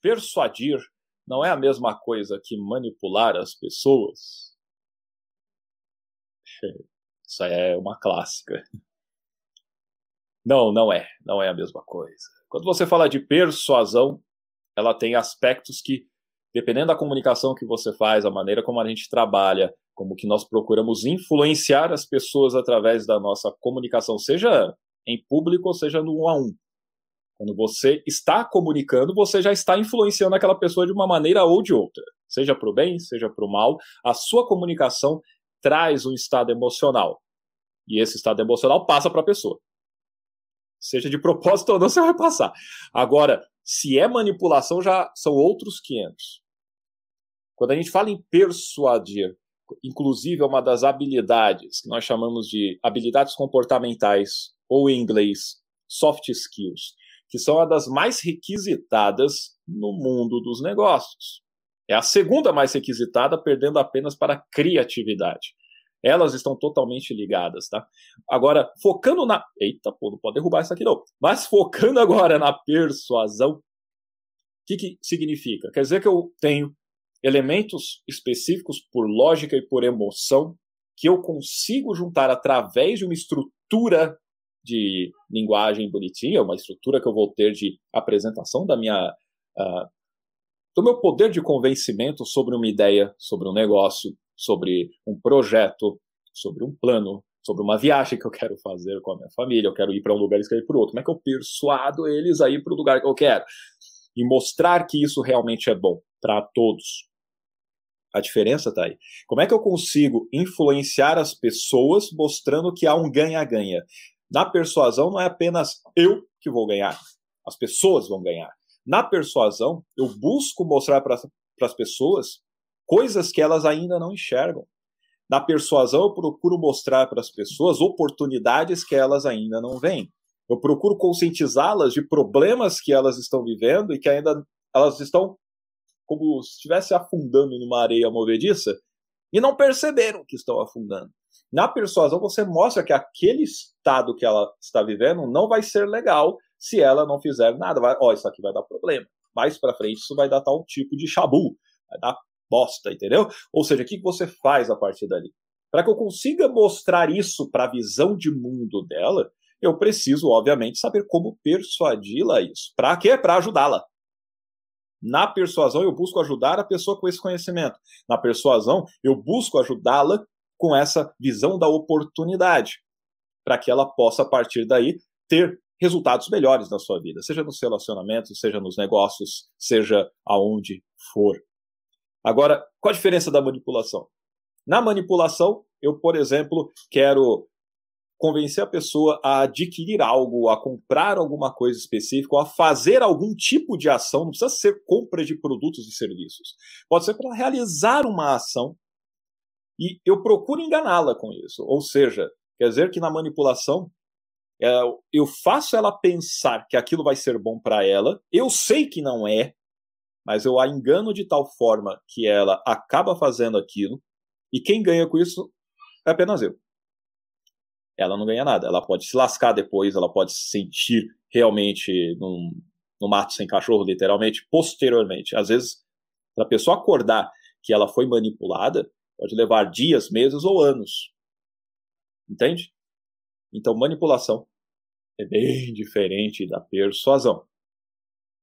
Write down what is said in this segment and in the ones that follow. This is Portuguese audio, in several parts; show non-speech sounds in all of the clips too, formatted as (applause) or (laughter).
persuadir não é a mesma coisa que manipular as pessoas? Isso é uma clássica. Não, não é. Não é a mesma coisa. Quando você fala de persuasão, ela tem aspectos que, dependendo da comunicação que você faz, a maneira como a gente trabalha, como que nós procuramos influenciar as pessoas através da nossa comunicação, seja em público ou seja no um a um. Quando você está comunicando, você já está influenciando aquela pessoa de uma maneira ou de outra, seja para o bem, seja para o mal. A sua comunicação traz um estado emocional. E esse estado emocional passa para a pessoa. Seja de propósito (laughs) ou não, você vai passar. Agora, se é manipulação, já são outros 500. Quando a gente fala em persuadir, inclusive é uma das habilidades que nós chamamos de habilidades comportamentais, ou em inglês, soft skills, que são uma das mais requisitadas no mundo dos negócios. É a segunda mais requisitada, perdendo apenas para a criatividade. Elas estão totalmente ligadas, tá? Agora, focando na. Eita, pô, não pode derrubar isso aqui não. Mas focando agora na persuasão, o que, que significa? Quer dizer que eu tenho elementos específicos por lógica e por emoção que eu consigo juntar através de uma estrutura de linguagem bonitinha, uma estrutura que eu vou ter de apresentação da minha uh, do meu poder de convencimento sobre uma ideia, sobre um negócio, sobre um projeto, sobre um plano, sobre uma viagem que eu quero fazer com a minha família, eu quero ir para um lugar e quero para outro. Como é que eu persuado eles a ir para o lugar que eu quero? E mostrar que isso realmente é bom para todos. A diferença está aí. Como é que eu consigo influenciar as pessoas mostrando que há um ganha-ganha? Na persuasão não é apenas eu que vou ganhar, as pessoas vão ganhar. Na persuasão, eu busco mostrar para as pessoas coisas que elas ainda não enxergam. Na persuasão, eu procuro mostrar para as pessoas oportunidades que elas ainda não veem. Eu procuro conscientizá-las de problemas que elas estão vivendo e que ainda elas estão como se estivesse afundando numa areia movediça e não perceberam que estão afundando. Na persuasão, você mostra que aquele estado que ela está vivendo não vai ser legal se ela não fizer nada. Vai, ó, oh, isso aqui vai dar problema. Mais para frente, isso vai dar tal tipo de chabu. Vai dar bosta, entendeu? Ou seja, o que você faz a partir dali? Para que eu consiga mostrar isso para a visão de mundo dela, eu preciso, obviamente, saber como persuadi-la isso. Para quê? Para ajudá-la. Na persuasão, eu busco ajudar a pessoa com esse conhecimento. Na persuasão, eu busco ajudá-la com essa visão da oportunidade, para que ela possa, a partir daí, ter resultados melhores na sua vida, seja nos relacionamentos, seja nos negócios, seja aonde for. Agora, qual a diferença da manipulação? Na manipulação, eu, por exemplo, quero convencer a pessoa a adquirir algo, a comprar alguma coisa específica, ou a fazer algum tipo de ação, não precisa ser compra de produtos e serviços. Pode ser para realizar uma ação e eu procuro enganá-la com isso. Ou seja, quer dizer que na manipulação é, eu faço ela pensar que aquilo vai ser bom para ela, eu sei que não é, mas eu a engano de tal forma que ela acaba fazendo aquilo, e quem ganha com isso é apenas eu. Ela não ganha nada. Ela pode se lascar depois, ela pode se sentir realmente num, no mato sem cachorro, literalmente, posteriormente. Às vezes, para a pessoa acordar que ela foi manipulada, Pode levar dias, meses ou anos. Entende? Então, manipulação é bem diferente da persuasão.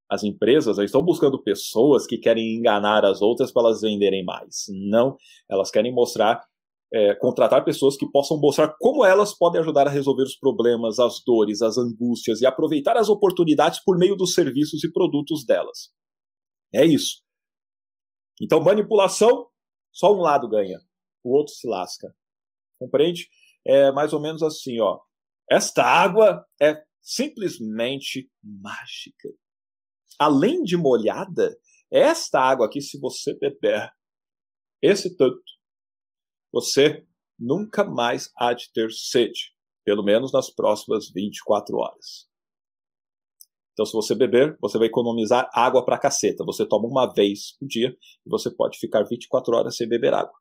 As empresas estão buscando pessoas que querem enganar as outras para elas venderem mais. Não, elas querem mostrar, é, contratar pessoas que possam mostrar como elas podem ajudar a resolver os problemas, as dores, as angústias e aproveitar as oportunidades por meio dos serviços e produtos delas. É isso. Então, manipulação só um lado ganha, o outro se lasca. Compreende? É mais ou menos assim, ó. Esta água é simplesmente mágica. Além de molhada, esta água aqui, se você beber esse tanto, você nunca mais há de ter sede, pelo menos nas próximas 24 horas. Então, se você beber, você vai economizar água pra caceta. Você toma uma vez por dia e você pode ficar 24 horas sem beber água.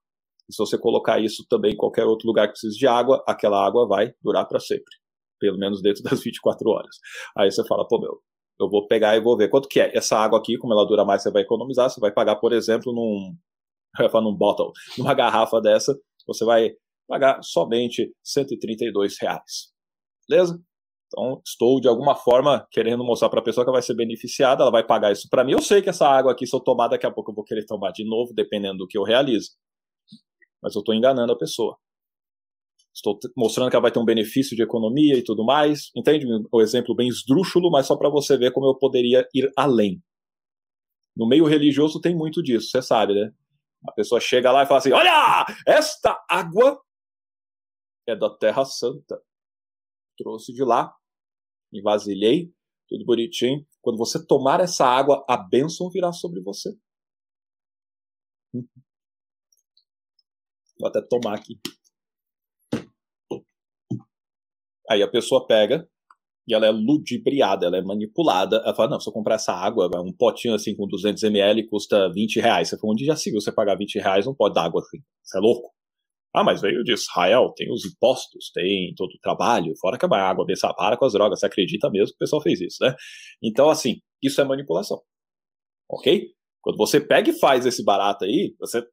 E se você colocar isso também em qualquer outro lugar que precise de água, aquela água vai durar para sempre. Pelo menos dentro (laughs) das 24 horas. Aí você fala, pô, meu, eu vou pegar e vou ver quanto que é. Essa água aqui, como ela dura mais, você vai economizar. Você vai pagar, por exemplo, num, (laughs) num bottle, (laughs) numa garrafa dessa, você vai pagar somente 132 reais. Beleza? Então, estou de alguma forma querendo mostrar para a pessoa que vai ser beneficiada, ela vai pagar isso para mim. Eu sei que essa água aqui, se eu tomar, daqui a pouco eu vou querer tomar de novo, dependendo do que eu realizo. Mas eu estou enganando a pessoa. Estou mostrando que ela vai ter um benefício de economia e tudo mais. Entende? O exemplo bem esdrúxulo, mas só para você ver como eu poderia ir além. No meio religioso tem muito disso, você sabe, né? A pessoa chega lá e fala assim: Olha, esta água é da Terra Santa. Trouxe de lá, envasilhei, tudo bonitinho. Quando você tomar essa água, a bênção virá sobre você. Vou até tomar aqui. Aí a pessoa pega e ela é ludibriada, ela é manipulada. Ela fala: Não, se eu comprar essa água, um potinho assim com 200 ml custa 20 reais. Você falou: Onde já se viu você pagar 20 reais um pote d'água assim? Você é louco? Ah, mas veio de Israel, tem os impostos, tem todo o trabalho, fora que a água dessa para com as drogas. Você acredita mesmo que o pessoal fez isso, né? Então, assim, isso é manipulação. Ok? Quando você pega e faz esse barato aí, você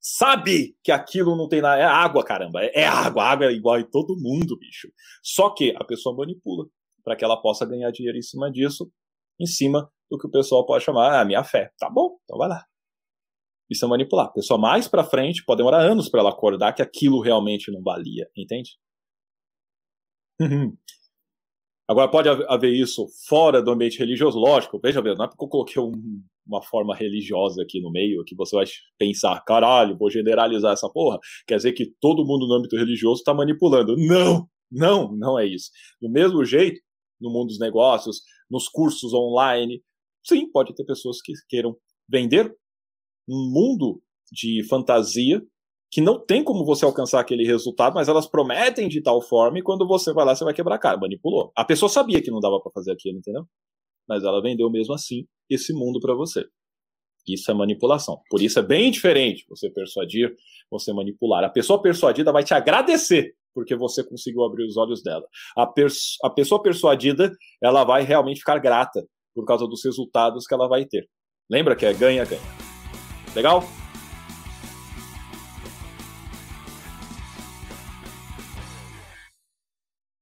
sabe que aquilo não tem nada. É água, caramba. É, é água. água é igual em todo mundo, bicho. Só que a pessoa manipula para que ela possa ganhar dinheiro em cima disso, em cima do que o pessoal pode chamar, ah, minha fé. Tá bom, então vai lá. Isso é manipular. A pessoa mais para frente pode demorar anos para ela acordar que aquilo realmente não valia, entende? (laughs) Agora, pode haver isso fora do ambiente religioso? Lógico, veja bem, não é porque eu coloquei um, uma forma religiosa aqui no meio que você vai pensar, caralho, vou generalizar essa porra. Quer dizer que todo mundo no âmbito religioso está manipulando. Não, não, não é isso. Do mesmo jeito, no mundo dos negócios, nos cursos online, sim, pode ter pessoas que queiram vender um mundo de fantasia que não tem como você alcançar aquele resultado, mas elas prometem de tal forma e quando você vai lá você vai quebrar a cara, manipulou. A pessoa sabia que não dava para fazer aquilo, entendeu? Mas ela vendeu mesmo assim esse mundo para você. Isso é manipulação. Por isso é bem diferente você persuadir, você manipular. A pessoa persuadida vai te agradecer porque você conseguiu abrir os olhos dela. A, a pessoa persuadida, ela vai realmente ficar grata por causa dos resultados que ela vai ter. Lembra que é ganha-ganha. Legal?